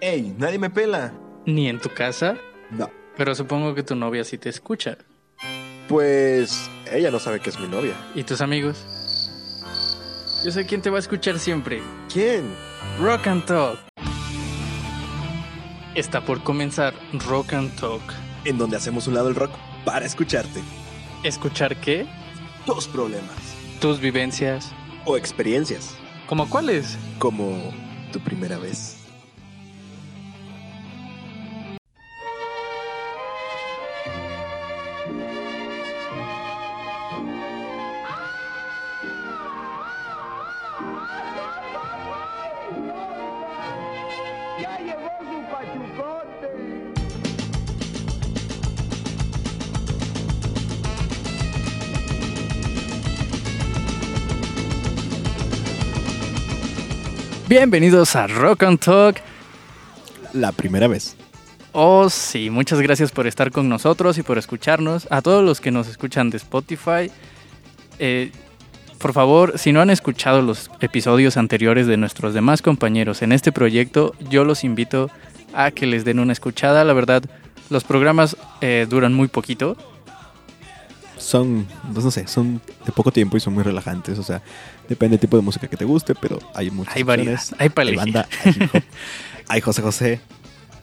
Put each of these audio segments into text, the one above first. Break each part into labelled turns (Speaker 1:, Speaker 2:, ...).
Speaker 1: ¡Ey! Nadie me pela.
Speaker 2: ¿Ni en tu casa?
Speaker 1: No.
Speaker 2: Pero supongo que tu novia sí te escucha.
Speaker 1: Pues ella no sabe que es mi novia.
Speaker 2: ¿Y tus amigos? Yo sé quién te va a escuchar siempre.
Speaker 1: ¿Quién?
Speaker 2: Rock and Talk. Está por comenzar Rock and Talk.
Speaker 1: En donde hacemos un lado el rock para escucharte.
Speaker 2: ¿Escuchar qué?
Speaker 1: Tus problemas.
Speaker 2: Tus vivencias.
Speaker 1: O experiencias.
Speaker 2: ¿Como cuáles?
Speaker 1: Como tu primera vez.
Speaker 2: Bienvenidos a Rock and Talk.
Speaker 1: La primera vez.
Speaker 2: Oh, sí, muchas gracias por estar con nosotros y por escucharnos. A todos los que nos escuchan de Spotify, eh, por favor, si no han escuchado los episodios anteriores de nuestros demás compañeros en este proyecto, yo los invito a que les den una escuchada. La verdad, los programas eh, duran muy poquito.
Speaker 3: Son, pues, no sé, son de poco tiempo y son muy relajantes. O sea, depende del tipo de música que te guste, pero hay muchas
Speaker 2: Hay variedad, hay para
Speaker 3: Hay banda, hay hip hop, hay José José,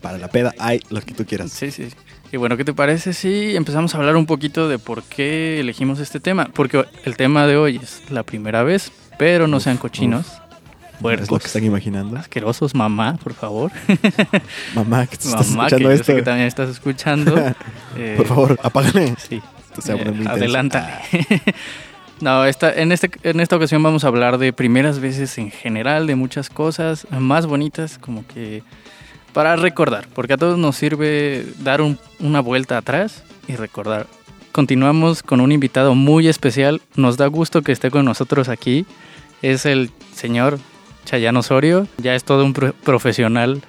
Speaker 3: para la peda, hay lo que tú quieras.
Speaker 2: Sí, sí. Y bueno, ¿qué te parece si empezamos a hablar un poquito de por qué elegimos este tema? Porque el tema de hoy es la primera vez, pero no sean cochinos,
Speaker 3: Es lo
Speaker 2: puercos,
Speaker 3: que están imaginando.
Speaker 2: asquerosos, mamá, por favor.
Speaker 3: Mamá, que te estás
Speaker 2: mamá, que
Speaker 3: escuchando
Speaker 2: yo
Speaker 3: esto,
Speaker 2: sé que también estás escuchando. eh,
Speaker 3: por favor, apágale.
Speaker 2: Sí.
Speaker 3: Esto se
Speaker 2: Eh,
Speaker 3: intenso.
Speaker 2: adelántale. no, esta, en, este, en esta ocasión vamos a hablar de primeras veces en general, de muchas cosas más bonitas, como que para recordar, porque a todos nos sirve dar un- una vuelta atrás y recordar. Continuamos con un invitado muy especial, nos da gusto que esté con nosotros aquí, es el señor Chayano Osorio, ya es todo un pro- profesional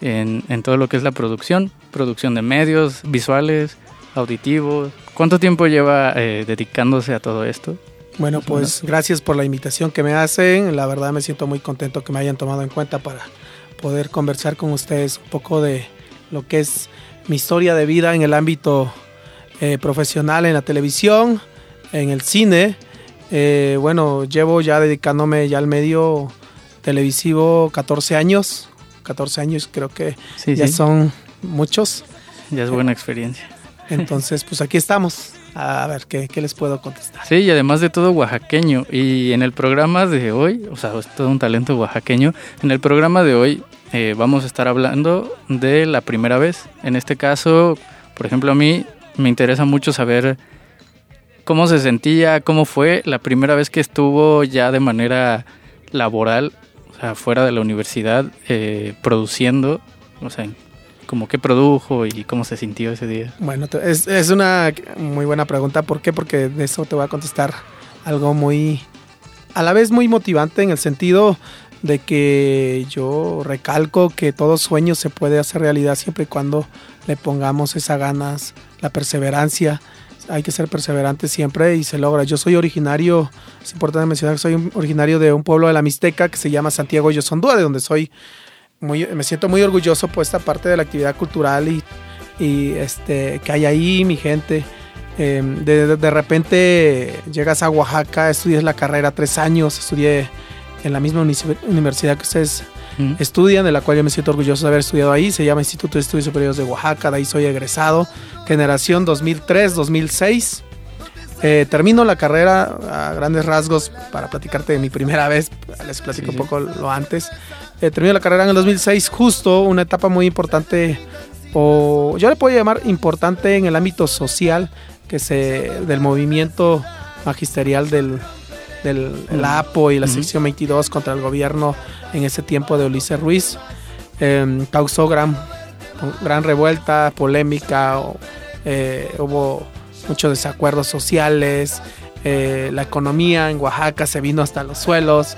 Speaker 2: en, en todo lo que es la producción, producción de medios, visuales, auditivos. ¿Cuánto tiempo lleva eh, dedicándose a todo esto?
Speaker 4: Bueno, pues gracias por la invitación que me hacen. La verdad me siento muy contento que me hayan tomado en cuenta para poder conversar con ustedes un poco de lo que es mi historia de vida en el ámbito eh, profesional, en la televisión, en el cine. Eh, bueno, llevo ya dedicándome ya al medio televisivo 14 años. 14 años creo que
Speaker 2: Sí,
Speaker 4: ya
Speaker 2: sí,
Speaker 4: son muchos.
Speaker 2: ya es buena experiencia.
Speaker 4: Entonces, pues aquí estamos. A ver, ¿qué, les puedo contestar?
Speaker 2: Sí, y además de todo oaxaqueño. Y en el programa de hoy, o sea, es todo un talento oaxaqueño. En el programa de hoy eh, vamos a estar hablando de la primera vez. En este caso, por ejemplo, a mí me interesa mucho saber cómo se sentía, cómo fue la primera vez que estuvo ya de manera laboral, o sea, fuera de la universidad, eh, produciendo, o sea, como qué produjo y cómo se sintió ese día.
Speaker 4: Bueno, es, es una muy buena pregunta. ¿Por qué? Porque de eso te voy a contestar algo muy, a la vez muy motivante en el sentido de que yo recalco que todo sueño se puede hacer realidad siempre y cuando le pongamos esas ganas, la perseverancia. Hay que ser perseverante siempre y se logra. Yo soy originario, es importante mencionar que soy originario de un pueblo de la Mixteca que se llama Santiago Yosondúa, de donde soy muy, me siento muy orgulloso por esta parte de la actividad cultural y, y, este, que hay ahí, mi gente. Eh, de, de- repente llegas a Oaxaca, estudias la carrera tres años, estudié en la misma universidad que ustedes estudian, de la cual yo me siento orgulloso de haber estudiado ahí. Se llama Instituto de Estudios Superiores de Oaxaca, de ahí soy egresado, generación 2003-2006. Eh, termino la carrera a grandes rasgos para platicarte de mi primera vez. Les platico
Speaker 2: Sí,
Speaker 4: un
Speaker 2: sí.
Speaker 4: poco lo antes. Eh, termino la carrera en el 2006, justo una etapa muy importante, o yo le puedo llamar importante en el ámbito social, que se del movimiento magisterial del, del el APO y la sección 22 contra el gobierno en ese tiempo de Ulises Ruiz. Eh, causó gran, gran revuelta, polémica, eh, hubo muchos desacuerdos sociales, eh, la economía en Oaxaca se vino hasta los suelos.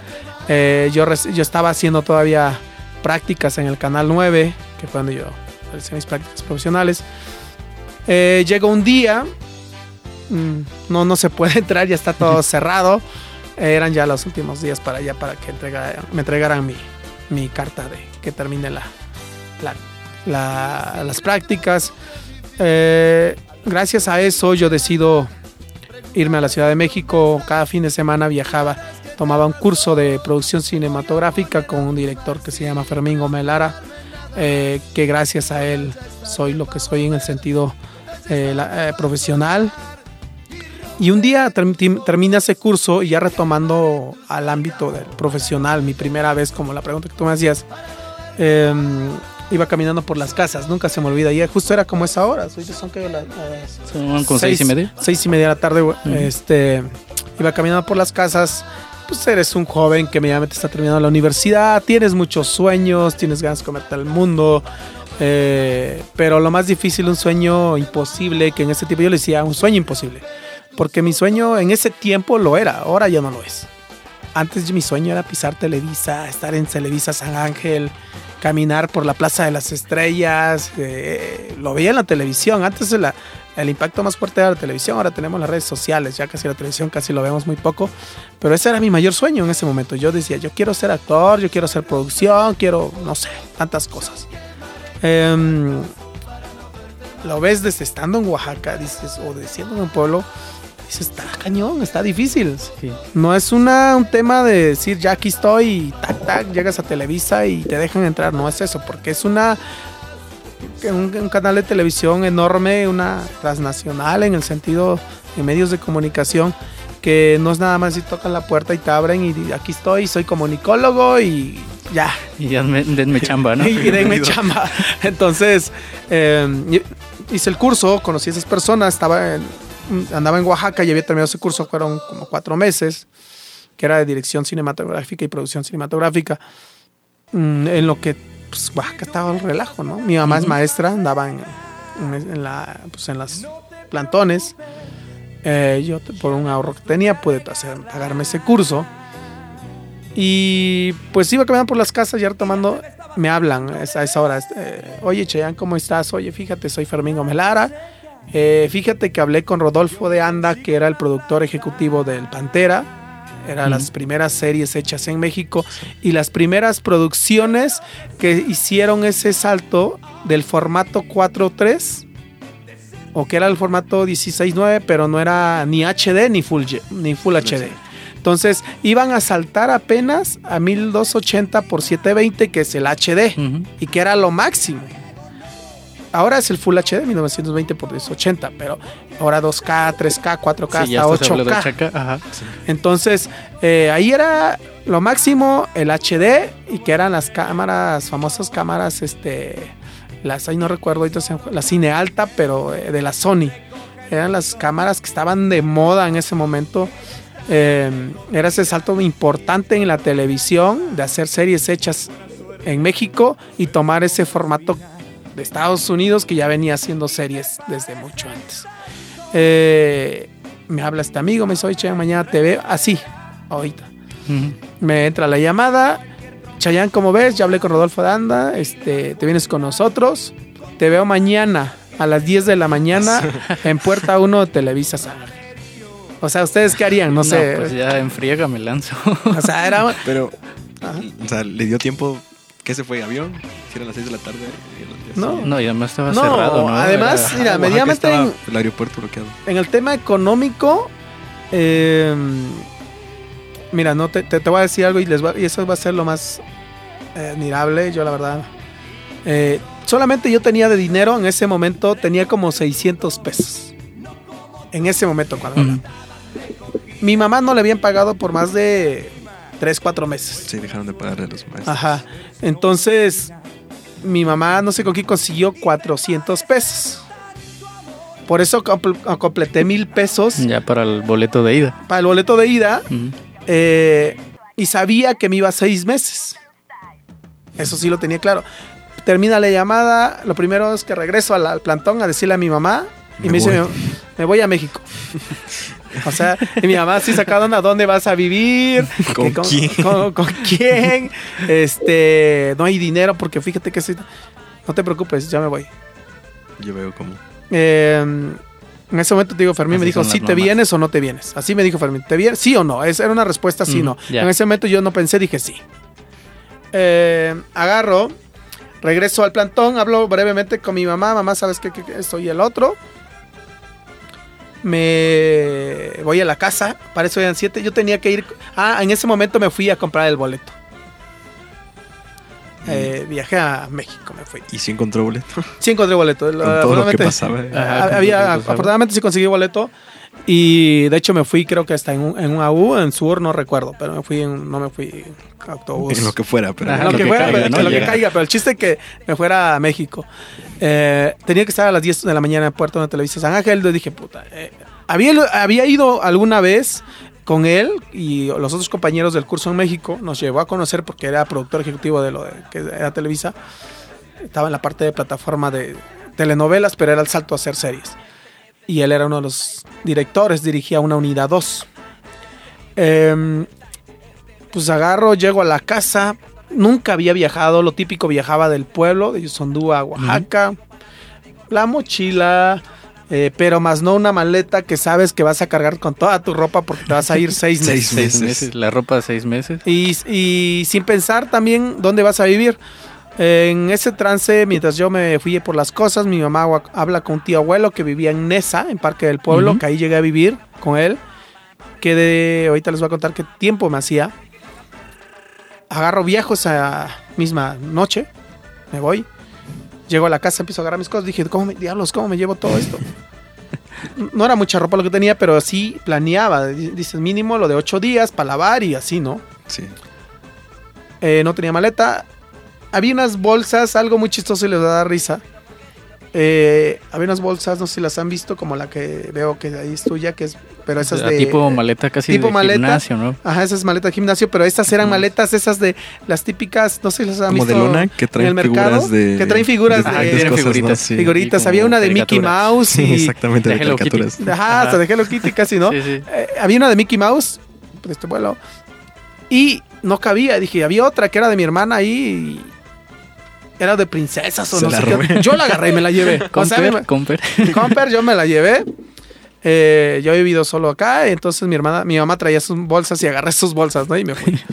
Speaker 4: Eh, yo, yo estaba haciendo todavía prácticas en el Canal 9, que fue donde yo realicé mis prácticas profesionales. Eh, llega un día, mm, no, no se puede entrar, ya está todo cerrado. Eh, eran ya los últimos días para allá para que entregara- me entregaran mi, mi carta de que termine la, la- la- las prácticas. Eh, gracias a eso yo decido irme a la Ciudad de México. Cada fin de semana viajaba, tomaba un curso de producción cinematográfica con un director que se llama Fermín Gómez Lara, eh, que gracias a él soy lo que soy en el sentido eh, la- eh, profesional. Y un día term- termina ese curso y ya retomando al ámbito del profesional, mi primera vez, como la pregunta que tú me hacías, em, iba caminando por las casas, nunca se me olvida. Y justo era como esa hora, son que las, las
Speaker 2: Son con seis y media.
Speaker 4: Seis y media de la tarde, este, iba caminando por las casas. Pues eres un joven que medianamente está terminando la universidad, tienes muchos sueños, tienes ganas de comerte al mundo. eh, pero lo más difícil, un sueño imposible, que en ese tiempo yo le decía, un sueño imposible. Porque mi sueño en ese tiempo lo era, ahora ya no lo es. Antes mi sueño era pisar Televisa, estar en Televisa San Ángel, caminar por la Plaza de las Estrellas. eh, lo veía en la televisión. Antes la- el impacto más fuerte era la televisión, ahora tenemos las redes sociales. Ya casi la televisión casi lo vemos muy poco. Pero ese era mi mayor sueño en ese momento. Yo decía, yo quiero ser actor, yo quiero hacer producción, quiero, no sé, tantas cosas. Em, lo ves desde estando en Oaxaca, dices, o de siendo en un pueblo, dices, está cañón, está difícil.
Speaker 2: Sí.
Speaker 4: No es una, un tema de decir, ya aquí estoy y tac, tac, llegas a Televisa y te dejan entrar. No es eso, porque es una un, un canal de televisión enorme, una transnacional en el sentido de medios de comunicación, que no es nada más si tocan la puerta y te abren y aquí estoy, soy comunicólogo y ya,
Speaker 2: Y ya me- denme chamba, ¿no?
Speaker 4: y, y denme chamba. Entonces, eh, hice el curso, conocí a esas personas, estaba en- andaba en Oaxaca y había terminado ese curso, fueron como cuatro meses, que era de dirección cinematográfica y producción cinematográfica, mm, en lo que pues, Oaxaca estaba al relajo, ¿no? Mi mamá es maestra, andaba en, en, en la, pues, en las plantones. Eh, yo por un ahorro que tenía pude hacer, pagarme ese curso. Y pues iba caminando por las casas ya retomando, me hablan a esa, a esa hora. eh, Oye, Cheyenne, ¿cómo estás? Oye, fíjate, soy Fermín Gomelara. Eh, fíjate que hablé con Rodolfo de Anda, que era el productor ejecutivo del Pantera. Eran las primeras series hechas en México y las primeras producciones que hicieron ese salto del formato 4.3 o que era el formato 16.9, pero no era ni HD ni Full, ni full HD. Entonces iban a saltar apenas a 1280 por 720, que es el HD, y que era lo máximo. Ahora es el Full HD 1920 por 1080, pero ahora 2K, 3K, 4K,
Speaker 2: Sí, ya
Speaker 4: hasta
Speaker 2: estás hablando de
Speaker 4: 8K.
Speaker 2: Chaca, ajá.
Speaker 4: Entonces, eh, ahí era lo máximo el HD y que eran las cámaras, famosas cámaras, este, las, ahí no recuerdo, ahorita la cine alta, pero eh, de la Sony. Eran las cámaras que estaban de moda en ese momento. Eh, era ese salto importante en la televisión de hacer series hechas en México y tomar ese formato de Estados Unidos que ya venía haciendo series desde mucho antes. Eh, me habla este amigo, me dice, oye, Chayanne, mañana te veo. Así, ahorita. Me entra la llamada. Chayanne, ¿cómo ves? Ya hablé con Rodolfo Danda. Este, te vienes con nosotros. Te veo mañana a las 10 de la mañana en Puerta 1 de Televisa. O sea, ¿ustedes qué harían? No sé.
Speaker 2: pues ya en friega me lanzo.
Speaker 4: O sea, era...
Speaker 3: Pero,
Speaker 4: Ajá.
Speaker 3: o sea, le dio tiempo. ¿Qué se fue? ¿Avión? Si eran las 6 de la tarde.
Speaker 4: No.
Speaker 2: no, y además estaba
Speaker 4: No,
Speaker 2: cerrado, ¿no?
Speaker 4: además,
Speaker 2: Era-
Speaker 4: mira, medianamente en-
Speaker 3: El aeropuerto bloqueado.
Speaker 4: En el tema económico, eh, mira, no te, te, te voy a decir algo y, les va- y eso va a ser lo más eh, admirable. Yo, la verdad, eh, solamente yo tenía de dinero en ese momento, tenía como 600 pesos. En ese momento, cuando mi mamá no le habían pagado por más de 3, 4 meses.
Speaker 3: Sí, dejaron de pagarle a los maestros.
Speaker 4: Ajá. Entonces, mi mamá no sé con quién consiguió 400 pesos. Por eso compl- completé mil pesos
Speaker 2: Ya para el boleto de ida.
Speaker 4: para el boleto de ida eh, y sabía que me iba seis meses. Eso sí lo tenía claro. Termina la llamada, lo primero es que regreso al, al plantón a decirle a mi mamá y me,
Speaker 3: Me
Speaker 4: dice, me voy a México. O sea, y mi mamá sí sacaron a dónde vas a vivir,
Speaker 3: ¿Con quién?
Speaker 4: con, con quién, este, no hay dinero porque fíjate que sí- no te preocupes, ya me voy.
Speaker 3: Yo veo como.
Speaker 4: Eh, en ese momento te digo, Fermín me dijo, si te vienes o no te vienes. Así me dijo Fermín, ¿te vienes? Sí o no. Esa era una respuesta sí o
Speaker 2: Ujú,
Speaker 4: no. En ese momento yo no pensé, dije sí. Eh, agarro, Regreso al plantón, hablo brevemente con mi mamá. Mamá, ¿sabes qué? qué, qué? Esto y el otro. Me voy a la casa, para eso eran siete. Yo tenía que ir. Ah, en ese momento me fui a comprar el boleto. Eh, viajé a México, me fui.
Speaker 3: ¿Y si encontró boleto?
Speaker 4: Sí encontré boleto.
Speaker 3: Con todo lo que
Speaker 4: afortunadamente-
Speaker 3: pasaba.
Speaker 2: Ajá,
Speaker 4: Ah, había, afortunadamente sí conseguí boleto. Y de hecho me fui, creo que hasta en un, en un AU, en Sur, no recuerdo. Pero me fui, en- no me fui en autobús.
Speaker 3: En lo que fuera, pero...
Speaker 2: Ajá,
Speaker 4: lo,
Speaker 2: lo
Speaker 4: que,
Speaker 2: que
Speaker 4: fuera,
Speaker 2: caiga,
Speaker 4: pero,
Speaker 2: ¿no?
Speaker 4: que lo que caiga, pero el chiste es que me fuera a México. Eh, tenía que estar a las 10 de la mañana en Puerto de Televisa San Ángel. Yo dije, puta. eh, había, había ido alguna vez con él y los otros compañeros del curso en México. Nos llevó a conocer porque era productor ejecutivo de lo de, que era Televisa. Estaba en la parte de plataforma de telenovelas, pero era el salto a hacer series. Y él era uno de los directores, dirigía una unidad 2. Em, pues agarro, llego a la casa. Nunca había viajado, lo típico viajaba del pueblo, de Yusondúa a Oaxaca. La mochila, eh, pero más no una maleta que sabes que vas a cargar con toda tu ropa porque te vas a ir seis meses.
Speaker 2: Seis
Speaker 3: meses.
Speaker 2: La ropa de seis meses.
Speaker 4: Y, y sin pensar también dónde vas a vivir. En ese trance, mientras yo me fui por las cosas, mi mamá habla con un tío abuelo que vivía en Nesa, en Parque del Pueblo, que ahí llegué a vivir con él. Que de, ahorita les voy a contar qué tiempo me hacía. Agarro viejo esa misma noche, me voy. Llego a la casa, empiezo a agarrar mis cosas. Dije, ¿cómo me, diablos, cómo me llevo todo esto? No era mucha ropa lo que tenía, pero sí planeaba. Di- Dices, mínimo lo de ocho días para lavar y así, ¿no?
Speaker 3: Sí.
Speaker 4: Eh, no tenía maleta. Había unas bolsas, algo muy chistoso y les va a dar risa. Eh, había unas bolsas, no sé si las han visto, como la que veo que ahí es tuya, que es, pero esas de
Speaker 2: tipo maleta casi
Speaker 4: tipo
Speaker 2: de
Speaker 4: maleta.
Speaker 2: gimnasio, ¿no?
Speaker 4: Ajá, esas maletas de gimnasio, pero estas eran maletas esas de las típicas, no sé si las han
Speaker 3: Como
Speaker 4: visto
Speaker 3: de lona que
Speaker 4: en
Speaker 3: traen
Speaker 4: el mercado,
Speaker 3: figuras de...
Speaker 4: que traen figuras
Speaker 3: de,
Speaker 4: de-
Speaker 2: Ah, tienen
Speaker 3: cosas, ¿no?
Speaker 2: figuritas.
Speaker 3: Sí.
Speaker 4: figuritas.
Speaker 2: como
Speaker 4: Había una de Mickey
Speaker 2: caricaturas.
Speaker 4: Mouse
Speaker 3: Sí,
Speaker 4: y
Speaker 3: exactamente,
Speaker 2: de
Speaker 3: de
Speaker 2: Hello Kitty.
Speaker 3: caricaturas.
Speaker 4: Ajá, hasta de Hello Kitty casi, ¿no?
Speaker 2: Sí, sí.
Speaker 4: Eh, había una de Mickey Mouse, de este vuelo, y no cabía. Dije, había otra que era de mi hermana ahí. Era de princesas o
Speaker 3: Se
Speaker 4: no sé qué. Yo la agarré y me la llevé. O sea,
Speaker 2: Comper,
Speaker 4: me-
Speaker 2: comper.
Speaker 4: Comper, yo me la llevé. Eh, yo he vivido solo acá, entonces mi hermana, mi mamá traía sus bolsas y agarré sus bolsas, ¿no? Y me fui.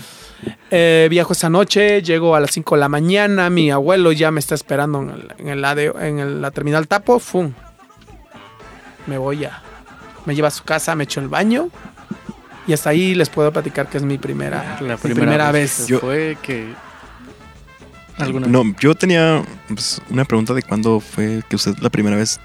Speaker 4: Eh, viajo esa noche, llego a las 5 de la mañana, mi abuelo ya me está esperando en, el, en, el ADO en el- la terminal Tapo, ¡fum! Me voy a... Me lleva a su casa, me echo el baño y hasta ahí les puedo platicar que es mi primera,
Speaker 2: La
Speaker 4: mi primera vez.
Speaker 3: Yo-
Speaker 2: fue que... ¿Alguna
Speaker 3: No, yo tenía pues, una pregunta de cuándo fue que usted la primera vez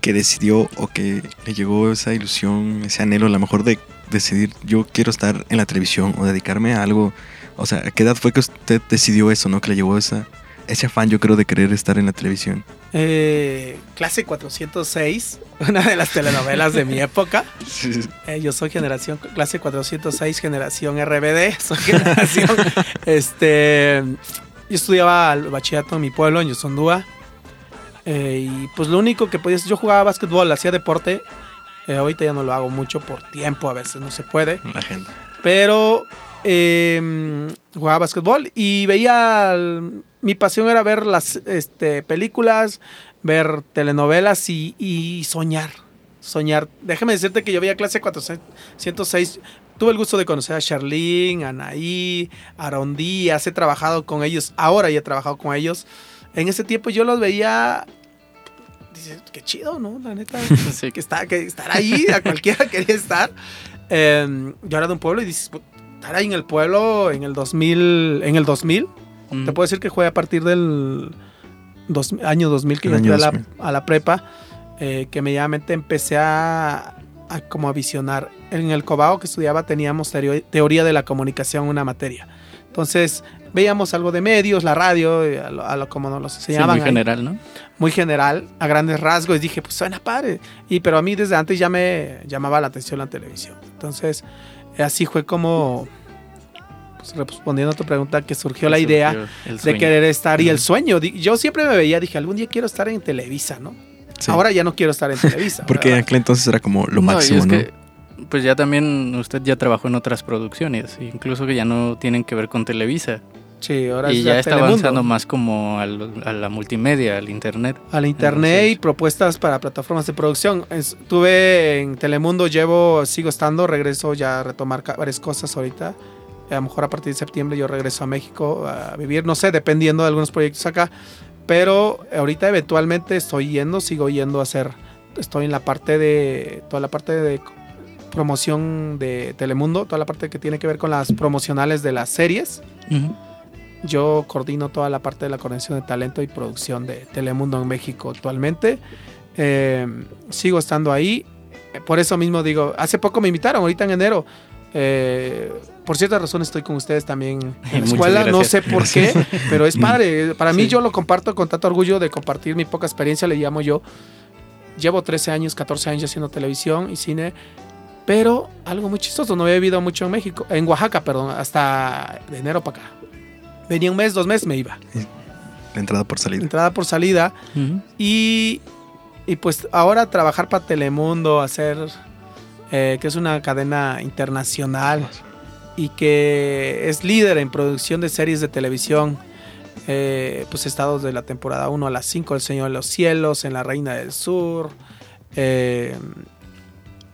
Speaker 3: que decidió o que le llegó esa ilusión, ese anhelo, a lo mejor de decidir yo quiero estar en la televisión o dedicarme a algo. O sea, ¿a qué edad fue que usted decidió eso, no? Que le llevó esa, ese afán, yo creo, de querer estar en la televisión.
Speaker 4: Eh, clase 406, una de las telenovelas de mi época.
Speaker 3: Sí.
Speaker 4: Eh, yo soy generación, clase 406, generación RBD, soy generación, este, yo estudiaba el bachillerato en mi pueblo, en Yusondúa, eh, y pues lo único que podía hacer, yo jugaba básquetbol, hacía deporte, eh, ahorita ya no lo hago mucho por tiempo, a veces no se puede,
Speaker 3: La gente.
Speaker 4: pero eh, jugaba básquetbol y veía, el- mi pasión era ver las este, películas, ver telenovelas y, y soñar, soñar. Déjame decirte que yo veía clase 406, tuve el gusto de conocer a Charlene, a Anaí, a Aaron Díaz, he trabajado con ellos, ahora ya he trabajado con ellos. En ese tiempo yo los veía, dice, qué chido, ¿no? La neta,
Speaker 2: Sí.
Speaker 4: que, está, que estar ahí, a cualquiera quería estar. Eh, yo era de un pueblo y dices, "Put- estar ahí en el pueblo en el 2000, en el 2000,
Speaker 2: Mm.
Speaker 4: te puedo decir que jugué a partir del dos- año 2000 que yo entré a la,
Speaker 3: 2000.
Speaker 4: a la prepa, eh, que medianamente empecé a, a como a visionar. En el Cobao que estudiaba teníamos teoría, de la comunicación, una materia. Entonces veíamos algo de medios, la radio, a lo, a lo como nos lo
Speaker 2: Sí,
Speaker 4: enseñaban
Speaker 2: muy
Speaker 4: ahí
Speaker 2: general, ¿no?
Speaker 4: muy general, a grandes rasgos, y dije, pues suena padre. Y pero a mí desde antes ya me llamaba la atención la televisión. Entonces, eh, así fue como, pues, respondiendo a tu pregunta, que surgió la idea
Speaker 2: Surgió
Speaker 4: de querer estar y el sueño. Yo siempre me veía, dije, algún día quiero estar en Televisa, ¿no?
Speaker 3: Sí.
Speaker 4: Ahora ya no quiero estar en Televisa.
Speaker 3: Porque en aquel entonces era como lo
Speaker 2: No, y
Speaker 3: máximo,
Speaker 2: es
Speaker 3: ¿no?
Speaker 2: que, pues ya también usted ya trabajó en otras producciones, incluso que ya no tienen que ver con Televisa.
Speaker 4: Sí, ahora
Speaker 2: y
Speaker 4: es
Speaker 2: ya está
Speaker 4: Telemundo.
Speaker 2: avanzando más como al- a la multimedia, al internet.
Speaker 4: al internet
Speaker 2: Entonces-
Speaker 4: y propuestas para plataformas de producción. Estuve en Telemundo, llevo, sigo estando, regreso ya a retomar varias cosas ahorita. A lo mejor a partir de septiembre yo regreso a México a vivir, no sé, dependiendo de algunos proyectos acá. Pero ahorita eventualmente estoy yendo, sigo yendo a hacer, estoy en la parte de, toda la parte de promoción de Telemundo, toda la parte que tiene que ver con las promocionales de las series. Yo coordino toda la parte de la coordinación de talento y producción de Telemundo en México actualmente. Eh, sigo estando ahí. Por eso mismo digo, hace poco me invitaron, ahorita en enero. Eh, por cierta razón estoy con ustedes también en la escuela. No sé por qué, pero es padre. Para mí
Speaker 2: Sí.
Speaker 4: yo lo comparto con tanto orgullo de compartir mi poca experiencia, le llamo yo. Llevo 13 años, 14 años haciendo televisión y cine. Pero algo muy chistoso, no había vivido mucho en México, en Oaxaca, perdón, hasta de enero para acá. Venía un mes, dos meses, me iba.
Speaker 3: La entrada por salida.
Speaker 4: Entrada por salida. Y, y pues ahora trabajar para Telemundo, hacer, eh, que es una cadena internacional y que es líder en producción de series de televisión. Eh, pues estados de la temporada 1 a las 5, El Señor de los Cielos, En la Reina del Sur, eh,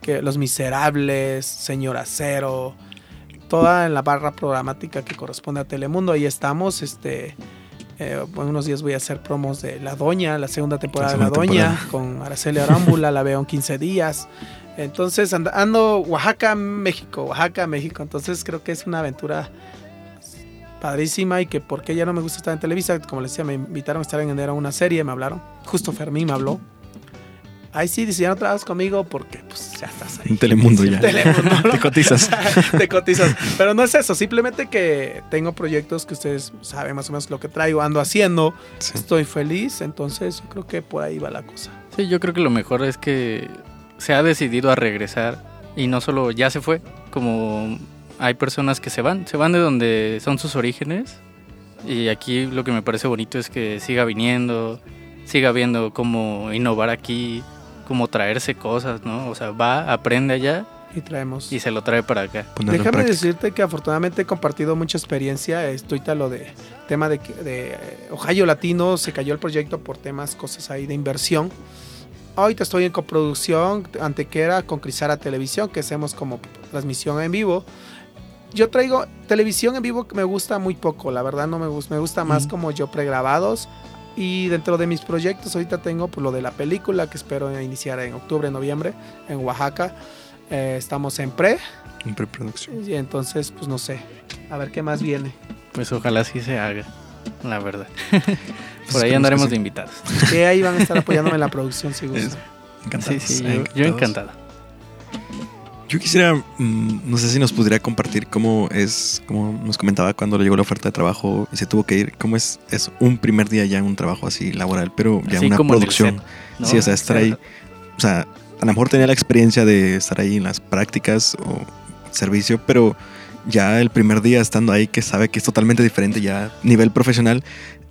Speaker 4: que Los Miserables, Señor Acero, toda en la barra programática que corresponde a Telemundo. Ahí estamos, este, eh, unos días voy a hacer promos de La Doña, la segunda temporada
Speaker 3: La
Speaker 4: de La Doña,
Speaker 3: temporada.
Speaker 4: con Araceli Arámbula, la veo en 15 días. Entonces and- ando Oaxaca, México, Oaxaca, México. Entonces creo que es una aventura padrísima y que porque ya no me gusta estar en Televisa, como les decía, me invitaron a estar en enero a una serie, me hablaron. Justo Fermín me habló. Ay, sí, dice, ya no trabajas conmigo porque pues ya estás ahí.
Speaker 3: En Telemundo ya.
Speaker 4: Telemundo, ¿no?
Speaker 3: Te cotizas.
Speaker 4: Te cotizas. Pero no es eso, simplemente que tengo proyectos que ustedes saben más o menos lo que traigo, ando haciendo,
Speaker 3: Sí.
Speaker 4: estoy feliz, entonces yo creo que por ahí va la cosa.
Speaker 2: Sí, yo creo que lo mejor es que se ha decidido a regresar y no solo ya se fue, como hay personas que se van, se van de donde son sus orígenes y aquí lo que me parece bonito es que siga viniendo, siga viendo cómo innovar aquí, cómo traerse cosas, ¿no? O sea, va, aprende allá
Speaker 4: Y traemos.
Speaker 2: y se lo trae para acá.
Speaker 3: Ponerlo
Speaker 4: Déjame decirte que afortunadamente he compartido mucha experiencia. Estoy tal lo de tema de, que- de Ohio Latino, se cayó el proyecto por temas, cosas ahí de inversión. Ahorita estoy en coproducción, antequera con Crisara Televisión, que hacemos como transmisión en vivo. Yo traigo televisión en vivo que me gusta muy poco, la verdad no me gusta, me gusta más
Speaker 2: Ujú.
Speaker 4: como yo pregrabados. Y dentro de mis proyectos ahorita tengo pues, lo de la película que espero iniciar en octubre, noviembre en Oaxaca. Eh, estamos en pre,
Speaker 3: En preproducción.
Speaker 4: y entonces, pues no sé. A ver qué más viene.
Speaker 2: Pues ojalá sí se haga, la verdad. Por ahí andaremos de invitados.
Speaker 4: Que ahí van a estar apoyándome en la producción si gustan.
Speaker 3: Encantados.
Speaker 2: Sí, sí, yo, yo encantado.
Speaker 3: Yo quisiera, mm, no sé si nos pudiera compartir cómo es, como nos comentaba cuando le llegó la oferta de trabajo y se tuvo que ir, cómo es, es un primer día ya en un trabajo así laboral, pero ya
Speaker 2: Así
Speaker 3: una
Speaker 2: como en el
Speaker 3: producción.
Speaker 2: set, ¿no?
Speaker 3: Sí, o sea, estar ahí, o sea, a lo mejor tenía la experiencia de estar ahí en las prácticas o servicio, pero ya el primer día estando ahí que sabe que es totalmente diferente ya a nivel profesional,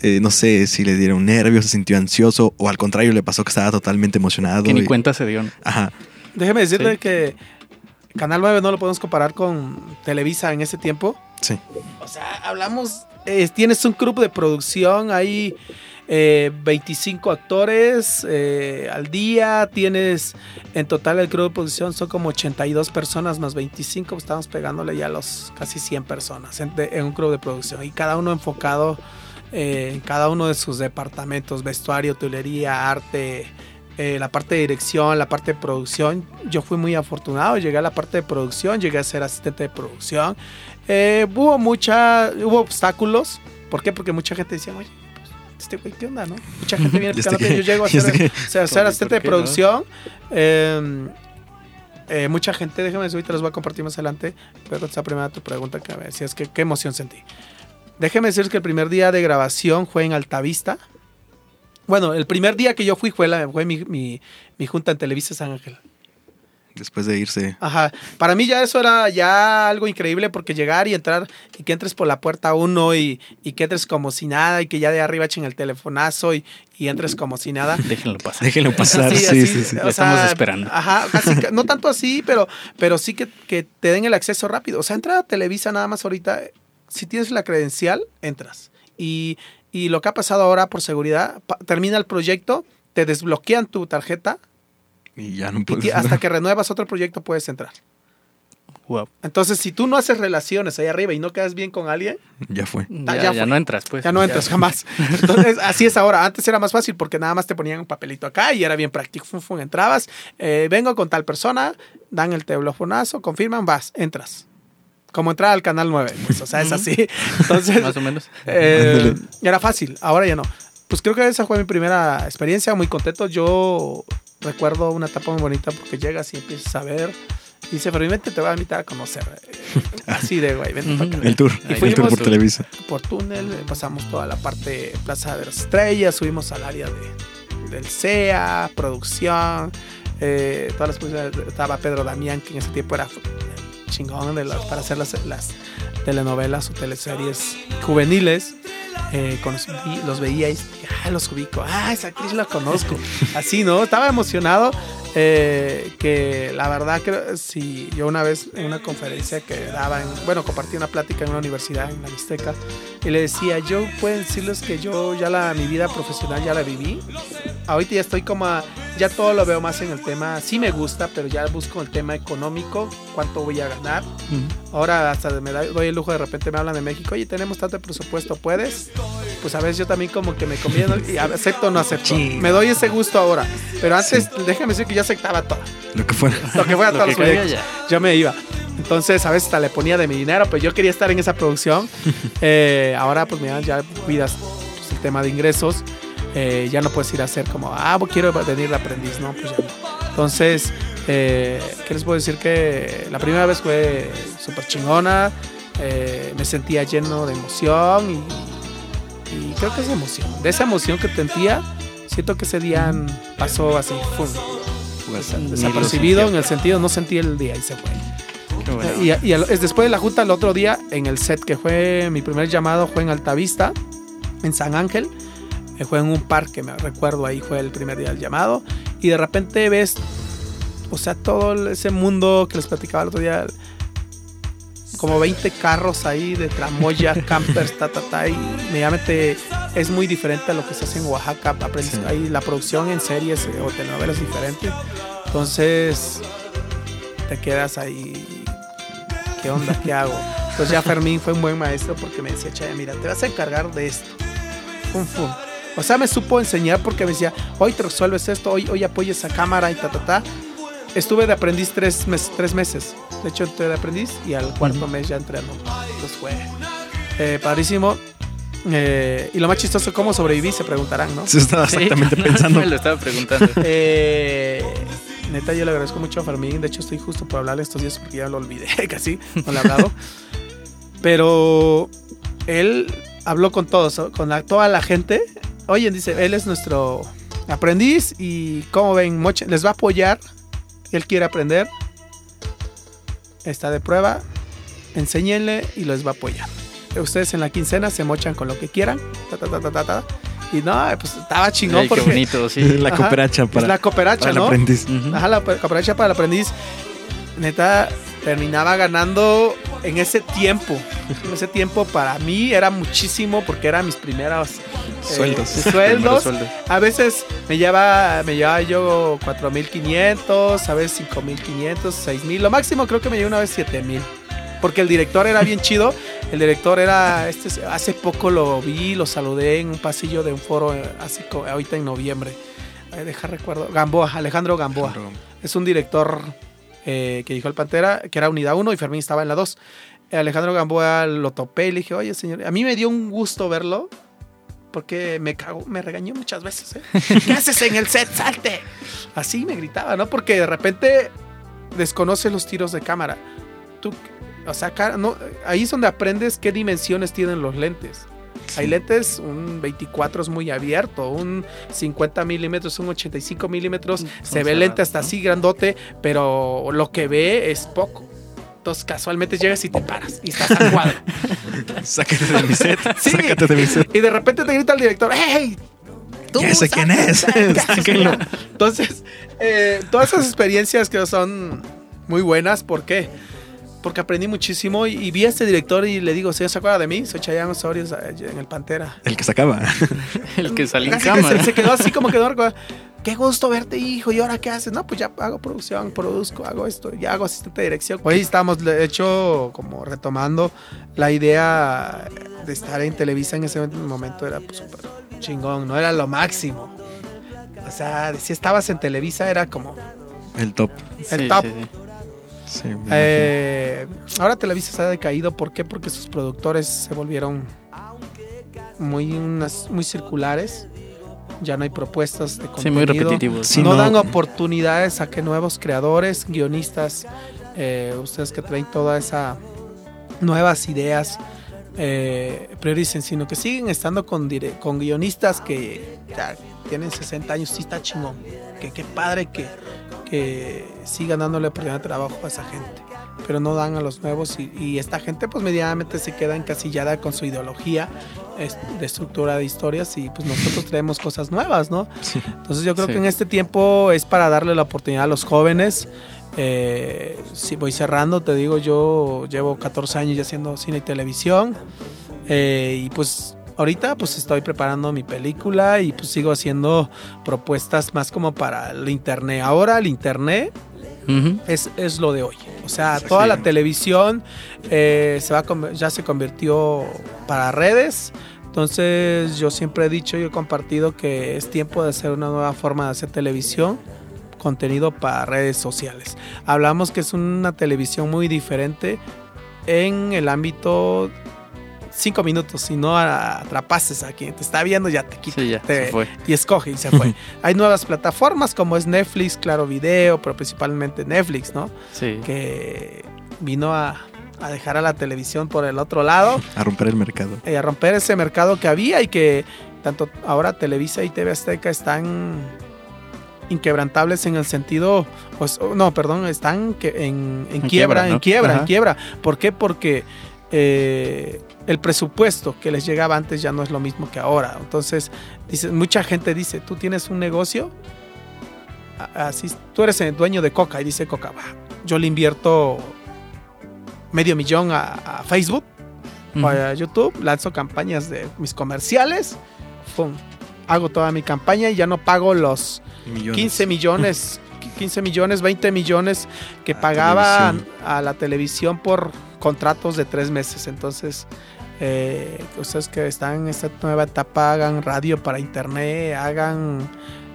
Speaker 3: eh, no sé si le dieron nervios, se sintió ansioso o al contrario le pasó que estaba totalmente emocionado.
Speaker 2: Que ni
Speaker 3: y-
Speaker 2: cuenta se dio.
Speaker 3: Ajá,
Speaker 4: Déjeme decirle
Speaker 2: Sí.
Speaker 4: que Canal 9 no lo podemos comparar con Televisa en ese tiempo.
Speaker 3: sí.
Speaker 4: O sea, hablamos, eh, tienes un grupo de producción, hay eh, 25 actores eh, al día, tienes en total el grupo de producción son como 82 personas más 25, estamos pegándole ya a los casi 100 personas en, un grupo de producción y cada uno enfocado eh, en cada uno de sus departamentos, vestuario, tulería, arte. eh, la parte de dirección, la parte de producción, yo fui muy afortunado, llegué a la parte de producción, llegué a ser asistente de producción, hubo mucha, hubo obstáculos. ¿Por qué? Porque mucha gente decía, oye, pues, este güey, ¿qué onda, no? Mucha gente viene
Speaker 3: ¿Y este qué?
Speaker 4: yo llego a
Speaker 3: ¿Y este
Speaker 4: ser,
Speaker 3: qué?
Speaker 4: o sea, ser
Speaker 2: ¿Por
Speaker 4: asistente de
Speaker 2: no?
Speaker 4: producción. eh, eh, mucha gente, déjame decir, ahorita les voy a compartir más adelante. Voy a contestar primero a tu pregunta, que si es que qué emoción sentí. Déjeme decir que el primer día de grabación fue en Altavista. Bueno, el primer día que yo fui fue, la, fue mi, mi, mi junta en Televisa San Ángel.
Speaker 3: Después de irse.
Speaker 4: Ajá. Para mí ya eso era ya algo increíble porque llegar y entrar y que entres por la puerta uno y, y que entres como si nada y que ya de arriba echen el telefonazo y, y entres como si nada.
Speaker 2: Déjenlo pasar.
Speaker 3: Déjenlo pasar,
Speaker 4: Así,
Speaker 3: sí,
Speaker 4: así,
Speaker 3: sí, sí.
Speaker 4: o
Speaker 2: Lo estamos esperando.
Speaker 4: Ajá, casi que- no tanto así, pero, pero sí que, que te den el acceso rápido. O sea, entra a Televisa nada más ahorita. Si tienes la credencial, entras. Y, y lo que ha pasado ahora por seguridad, pa- termina el proyecto, te desbloquean tu tarjeta
Speaker 3: Y ya no
Speaker 4: y
Speaker 3: puedes.
Speaker 4: ti- hasta que renuevas otro proyecto puedes entrar.
Speaker 2: Wow.
Speaker 4: Entonces, si tú no haces relaciones ahí arriba y no quedas bien con alguien,
Speaker 3: Ya fue.
Speaker 2: Ya, no entras, pues.
Speaker 4: ya no entras jamás. Entonces, así es ahora. Antes era más fácil porque nada más te ponían un papelito acá y era bien práctico. Fum, fum, entrabas, eh, vengo con tal persona, dan el teléfonazo, confirman, vas, entras. Como entrar al canal 9. pues, o sea, es así. Entonces,
Speaker 2: Más o menos.
Speaker 4: eh, era fácil, ahora ya no. Pues creo que esa fue mi primera experiencia, muy contento. Yo recuerdo una etapa muy bonita porque llegas y empiezas a ver. Y dice, pero vente, te voy a invitar a conocer. Eh, Así de, güey, vente para acá.
Speaker 3: El tour.
Speaker 2: Y
Speaker 3: el tour por Televisa.
Speaker 4: Por túnel, pasamos toda la parte Plaza de las Estrellas, subimos al área de, del CEA, producción. eh, todas las producciones, estaba Pedro Damián, que en ese tiempo era chingón de las- para hacer las, las telenovelas o teleseries juveniles. Eh, conocí- los veía y ah, los ubico, ah, esa actriz la conozco. Así, ¿no? Estaba emocionado. eh, que la verdad creo si yo una vez en una conferencia que daba en, bueno compartí una plática en una universidad en la Mixteca y le decía yo puedo decirles que yo ya la mi vida profesional ya la viví ahorita ya estoy como a- ya todo lo veo más en el tema sí me gusta pero ya busco el tema económico cuánto voy a ganar. Ahora hasta me da- doy el lujo de repente me hablan de México, oye, tenemos tanto presupuesto, ¿puedes? Pues a veces yo también como que me conviene y acepto o no acepto.
Speaker 3: Sí.
Speaker 4: Me doy ese gusto ahora. Pero antes, déjame decir que yo aceptaba todo.
Speaker 3: Lo que fuera.
Speaker 4: Lo que fuera
Speaker 2: Lo
Speaker 4: todos
Speaker 2: que
Speaker 4: los proyectos. Yo me iba. Entonces a veces hasta le ponía de mi dinero, pero yo quería estar en esa producción. Eh, ahora pues mira, ya cuidas pues, el tema de ingresos. Eh, ya no puedes ir a hacer como, ah, pues, quiero venir de aprendiz, no, pues ya no. Entonces, eh, ¿qué les puedo decir? Que la primera vez fue súper chingona, eh, me sentía lleno de emoción y, y creo que es emoción. De esa emoción que sentía, siento que ese día pasó así,
Speaker 2: lo
Speaker 4: desapercibido en el sentido, no sentí el día y se fue.
Speaker 2: Bueno.
Speaker 4: Y, es después de la junta, el otro día, en el set que fue mi primer llamado, fue en Altavista, en San Ángel. Eh, Fue en un parque, me recuerdo, ahí fue el primer día del llamado. Y de repente ves, o sea, todo ese mundo que les platicaba el otro día, como 20 carros ahí de tramoya, campers, ta, ta, ta. Y medianamente es muy diferente a lo que se hace en Oaxaca.
Speaker 3: Sí.
Speaker 4: Ahí la producción en series eh, o telenovelas es diferente. Entonces, te quedas ahí. ¿Qué onda? ¿Qué hago? Entonces ya Fermín fue un buen maestro porque me decía, Chaya, mira, te vas a encargar de esto. Fum, fum. O sea, me supo enseñar porque me decía, hoy te resuelves esto, hoy, hoy apoyes esa cámara y ta, ta, ta. Estuve de aprendiz tres, mes- tres meses. De hecho, entré de aprendiz y al cuarto mes ya entré. ¿no? Entonces fue eh, padrísimo. Eh, y lo más chistoso, ¿cómo sobreviví? Se preguntarán, ¿no?
Speaker 3: Se estaba
Speaker 2: Sí.
Speaker 3: exactamente pensando.
Speaker 2: Me lo estaba preguntando.
Speaker 4: Eh, neta, yo le agradezco mucho a Fermín. De hecho, estoy justo por hablarle estos días porque ya lo olvidé casi. No le he hablado. Pero él habló con todos, con la- toda la gente. Oye, dice, él es nuestro aprendiz y como ven, moche- les va a apoyar. Él quiere aprender. Está de prueba. Enséñenle y les va a apoyar. Ustedes en la quincena se mochan con lo que quieran. ta, ta, ta, ta, ta, ta. Y no, pues estaba chingón
Speaker 2: Ay, qué
Speaker 4: porque
Speaker 2: bonito, sí.
Speaker 3: la
Speaker 4: Ajá.
Speaker 3: cooperacha para,
Speaker 4: la cooperacha,
Speaker 3: para el
Speaker 4: ¿no?
Speaker 3: aprendiz.
Speaker 4: Ajá, la cooperacha para el aprendiz. Neta, terminaba ganando en ese tiempo. En ese tiempo para mí era muchísimo porque eran mis primeros eh,
Speaker 3: Sueldos.
Speaker 4: Sueldos. A veces me llevaba, me llevaba yo 4.500, a veces 5.500, 6.000. Lo máximo creo que me llevé una vez 7.000. Porque el director era bien chido. El director era, este, hace poco lo vi, lo saludé en un pasillo de un foro, eh, así ahorita en noviembre. Deja recuerdo. Gamboa, Alejandro Gamboa. Es un director eh, que dijo el Pantera, que era unidad 1 y Fermín estaba en la 2. Alejandro Gamboa lo topé y le dije, oye señor, a mí me dio un gusto verlo porque me cagó, me regañó muchas veces. ¿eh? ¿Qué haces en el set? ¡Salte! Así me gritaba, ¿no? Porque de repente desconoce los tiros de cámara. Tú, o sea, no, ahí es donde aprendes qué dimensiones tienen los lentes. Hay lentes, un 24 es muy abierto, un 50 milímetros, un 85 milímetros, se ve lente hasta
Speaker 2: ¿no?
Speaker 4: así grandote, pero lo que ve es poco. Entonces casualmente llegas y te paras y estás al cuadro.
Speaker 3: Sácate de mi set.
Speaker 4: Sí.
Speaker 3: Sácate de mi set.
Speaker 4: y de repente te grita el director, ¡Hey! tú
Speaker 3: Ya sé quién es. Sáquenlo.
Speaker 4: Entonces, eh, todas esas experiencias que son muy buenas, ¿por qué? Porque aprendí muchísimo y, y vi a este director y le digo, ¿se acuerda de mí? Soy Chayanne Osorio eh, en el Pantera.
Speaker 3: El que sacaba.
Speaker 2: El que salió en
Speaker 4: que
Speaker 2: cámara.
Speaker 4: se, se quedó así como quedó. qué gusto verte, hijo. ¿Y ahora qué haces? No, pues ya hago producción, produzco, hago esto, ya hago asistente de dirección. Hoy estamos, de hecho, como retomando la idea de estar en Televisa en ese momento era pues, súper chingón, no era lo máximo. O sea, si estabas en Televisa era como
Speaker 3: El top.
Speaker 4: el
Speaker 2: Sí,
Speaker 4: top.
Speaker 2: sí, sí.
Speaker 3: Sí.
Speaker 4: Eh, ahora Televisa se ha decaído, ¿por qué? Porque sus productores se volvieron muy, unas- muy circulares. Ya no hay propuestas de
Speaker 2: Sí, muy
Speaker 4: contenido.
Speaker 2: repetitivos.
Speaker 3: Sí,
Speaker 4: no,
Speaker 3: no.
Speaker 4: dan oportunidades a que nuevos creadores, guionistas, eh, ustedes que traen todas esas nuevas ideas, eh, prioricen, sino que siguen estando con, dire- con guionistas que ya tienen 60 años, sí está chingón. Que qué padre que, que sigan dándole oportunidad de trabajo a esa gente. Pero no dan a los nuevos y, y esta gente pues medianamente se queda encasillada con su ideología de estructura de historias y pues nosotros traemos cosas nuevas, ¿no?
Speaker 3: Sí.
Speaker 4: Entonces yo creo
Speaker 2: Sí.
Speaker 4: que en este tiempo es para darle la oportunidad a los jóvenes. Eh, si voy cerrando, te digo, yo llevo 14 años ya haciendo cine y televisión. Eh, y pues ahorita pues estoy preparando mi película y pues sigo haciendo propuestas más como para el internet. Ahora el internet es, es lo de hoy. O sea, toda la televisión eh, se va ya se convirtió para redes. Entonces yo siempre he dicho y he compartido que es tiempo de hacer una nueva forma de hacer televisión, contenido para redes sociales. Hablamos que es una televisión muy diferente en el ámbito cinco minutos, si no atrapases a quien te está viendo ya te quita
Speaker 2: Sí, ya,
Speaker 4: te-
Speaker 2: se fue.
Speaker 4: y escoge y se fue. Hay nuevas plataformas como es Netflix, Claro Video, pero principalmente Netflix, ¿no?
Speaker 2: Sí.
Speaker 4: Que vino a, a dejar a la televisión por el otro lado
Speaker 3: A romper el mercado.
Speaker 4: y a romper ese mercado que había y que tanto ahora Televisa y TV Azteca están inquebrantables en el sentido, pues, no, perdón, están que- en, en
Speaker 2: En
Speaker 4: quiebra,
Speaker 2: quiebra,
Speaker 4: en quiebra, en quiebra. ¿Por qué? Porque eh, el presupuesto que les llegaba antes ya no es lo mismo que ahora. Entonces, dice, mucha gente dice, tú tienes un negocio, a- así, tú eres el dueño de Coca y dice Coca, "Va, yo le invierto medio millón a, a Facebook para YouTube, lanzo campañas de mis comerciales, pum, hago toda mi campaña y ya no pago los
Speaker 3: Millones.
Speaker 4: 15 millones, 15 millones, 20 millones que
Speaker 3: A
Speaker 4: pagaba
Speaker 3: televisión.
Speaker 4: a la televisión por contratos de tres meses. Entonces, eh, ustedes que están en esta nueva etapa, hagan radio para internet, hagan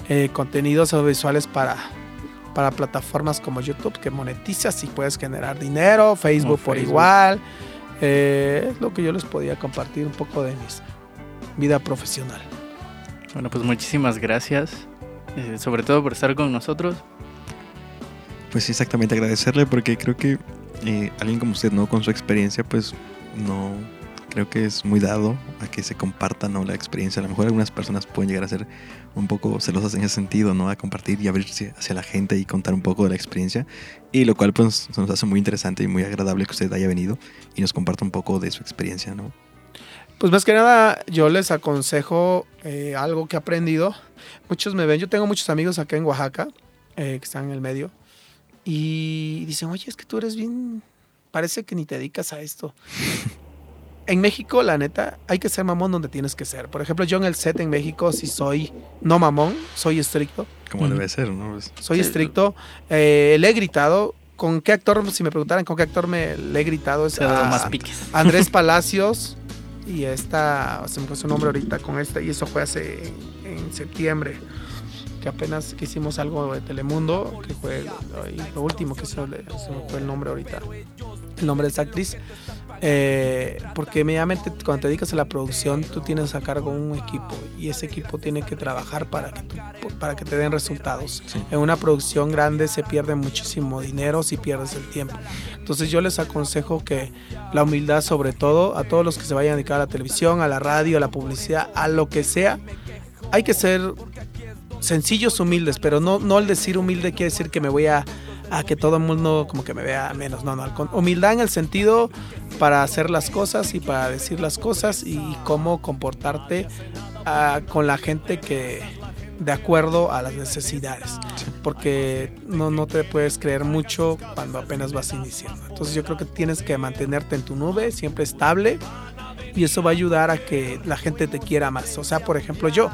Speaker 4: eh, contenidos audiovisuales para, para plataformas como YouTube que monetizas y puedes generar dinero, Facebook por igual. Eh, es lo que yo les podía compartir un poco de mi vida profesional.
Speaker 2: Bueno, pues muchísimas gracias. eh, sobre todo por estar con nosotros.
Speaker 3: Pues sí, exactamente agradecerle porque creo que eh, alguien como usted, ¿no? Con su experiencia, pues no creo que es muy dado a que se comparta, ¿no? La experiencia. A lo mejor algunas personas pueden llegar a ser un poco celosas en ese sentido, ¿no? A compartir y abrirse hacia la gente y contar un poco de la experiencia. Y lo cual pues nos hace muy interesante y muy agradable que usted haya venido y nos comparta un poco de su experiencia, ¿no?
Speaker 4: Pues más que nada, yo les aconsejo eh, algo que he aprendido. Muchos me ven, yo tengo muchos amigos acá en Oaxaca, eh, que están en el medio, y dicen, oye, es que tú eres bien, parece que ni te dedicas a esto. en México, la neta, hay que ser mamón donde tienes que ser. Por ejemplo, yo en el set en México, si soy no mamón, soy estricto.
Speaker 3: Como
Speaker 2: Ujú.
Speaker 3: debe ser, ¿no? Pues,
Speaker 4: Soy
Speaker 2: Sí.
Speaker 4: estricto. Eh, le he gritado. ¿Con qué actor, si me preguntaran con qué actor me le he gritado? Es a-
Speaker 2: más piques.
Speaker 4: Andrés Palacios y esta, se me fue su nombre ahorita con esta, y eso fue hace en, en septiembre, que apenas que hicimos algo de Telemundo, que fue lo último que se, le- se me fue el nombre ahorita, el nombre de esa actriz. Eh, porque medianamente cuando te dedicas a la producción tú tienes a cargo un equipo y ese equipo tiene que trabajar para que, para que te den resultados.
Speaker 3: Sí.
Speaker 4: En una producción grande se pierde muchísimo dinero si pierdes el tiempo. Entonces yo les aconsejo que la humildad sobre todo, a todos los que se vayan a dedicar a la televisión, a la radio, a la publicidad, a lo que sea, hay que ser sencillos, humildes, pero no, no el decir humilde quiere decir que me voy a, a que todo el mundo como que me vea menos, no, no, al con- humildad en el sentido para hacer las cosas y para decir las cosas y cómo comportarte ah, con la gente que de acuerdo a las necesidades. Porque no, no te puedes creer mucho cuando apenas vas iniciando. Entonces yo creo que tienes que mantenerte en tu nube siempre estable y eso va a ayudar a que la gente te quiera más. O sea, por ejemplo, yo,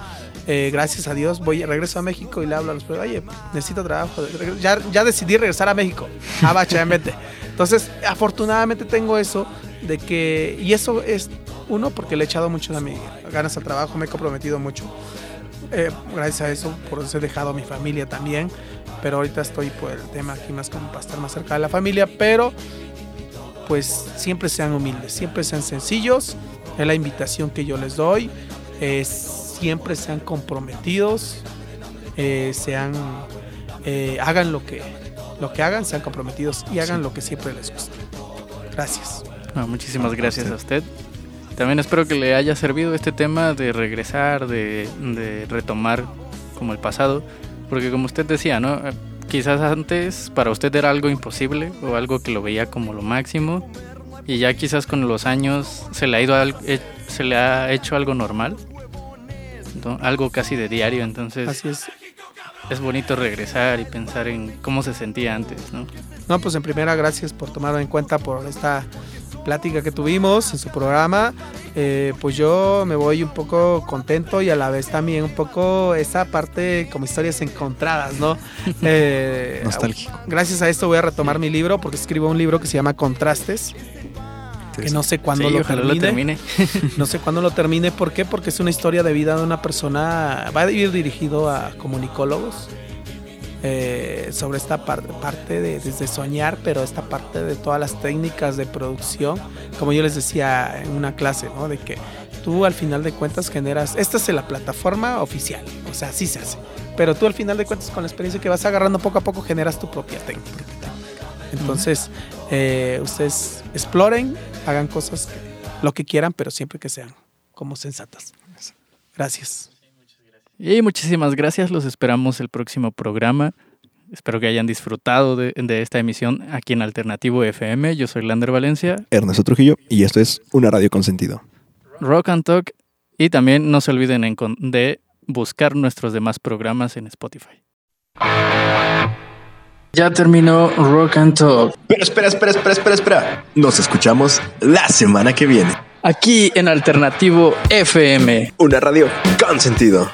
Speaker 4: eh, gracias a Dios, voy regreso a México y le hablo a los oye, necesito trabajo. Ya, ya decidí regresar a México. Ah, bachamente. Entonces, afortunadamente tengo eso de que, y eso es uno porque le he echado mucho a mi ganas al trabajo, me he comprometido mucho. Eh, gracias a eso, por eso he dejado a mi familia también. Pero ahorita estoy por el tema aquí más como para estar más cerca de la familia. Pero pues siempre sean humildes, siempre sean sencillos. Es la invitación que yo les doy. Eh, siempre sean comprometidos. eh, sean eh, hagan lo que lo que hagan, sean comprometidos y hagan lo que siempre les gusta. Gracias.
Speaker 2: No, muchísimas gracias a usted. También espero que le haya servido este tema de regresar, de, de retomar como el pasado, porque como usted decía, ¿no? Eh, Quizás antes para usted era algo imposible o algo que lo veía como lo máximo y ya quizás con los años se le ha ido al- eh, se le ha hecho algo normal, ¿no? algo casi de diario, entonces
Speaker 4: Así es.
Speaker 2: es bonito regresar y pensar en cómo se sentía antes, ¿no?
Speaker 4: No, pues en primera, gracias por tomarlo en cuenta por esta plática que tuvimos en su programa. Eh, pues yo me voy un poco contento y a la vez también un poco esa parte como historias encontradas, ¿no? Eh,
Speaker 3: Nostálgico.
Speaker 4: Gracias a esto voy a retomar mi libro porque escribo un libro que se llama Contrastes, que no sé cuándo
Speaker 2: Sí,
Speaker 4: lo termine.
Speaker 2: lo termine.
Speaker 4: No sé cuándo lo termine. ¿Por qué? Porque es una historia de vida de una persona. Va a ir dirigido a comunicólogos. eh, sobre esta par- parte de desde soñar, pero esta parte de todas las técnicas de producción. Como yo les decía en una clase, ¿no? De que tú al final de cuentas generas. Esta es la plataforma oficial. O sea, así se hace. Pero tú al final de cuentas, con la experiencia que vas agarrando poco a poco, generas tu propia técnica. Entonces, eh, ustedes exploren, hagan cosas, lo que quieran, pero siempre que sean como sensatas. Gracias.
Speaker 2: Y muchísimas gracias, los esperamos el próximo programa. Espero que hayan disfrutado de, de esta emisión aquí en Alternativo FM. Yo soy Lander Valencia,
Speaker 1: Ernesto Trujillo y esto es una radio con sentido.
Speaker 2: Rock and Talk. Y también no se olviden de buscar nuestros demás programas en Spotify. Ya terminó Rock and Talk.
Speaker 1: Pero espera, espera, espera, espera, espera. Nos escuchamos la semana que viene.
Speaker 2: Aquí en Alternativo FM.
Speaker 1: Una radio con sentido.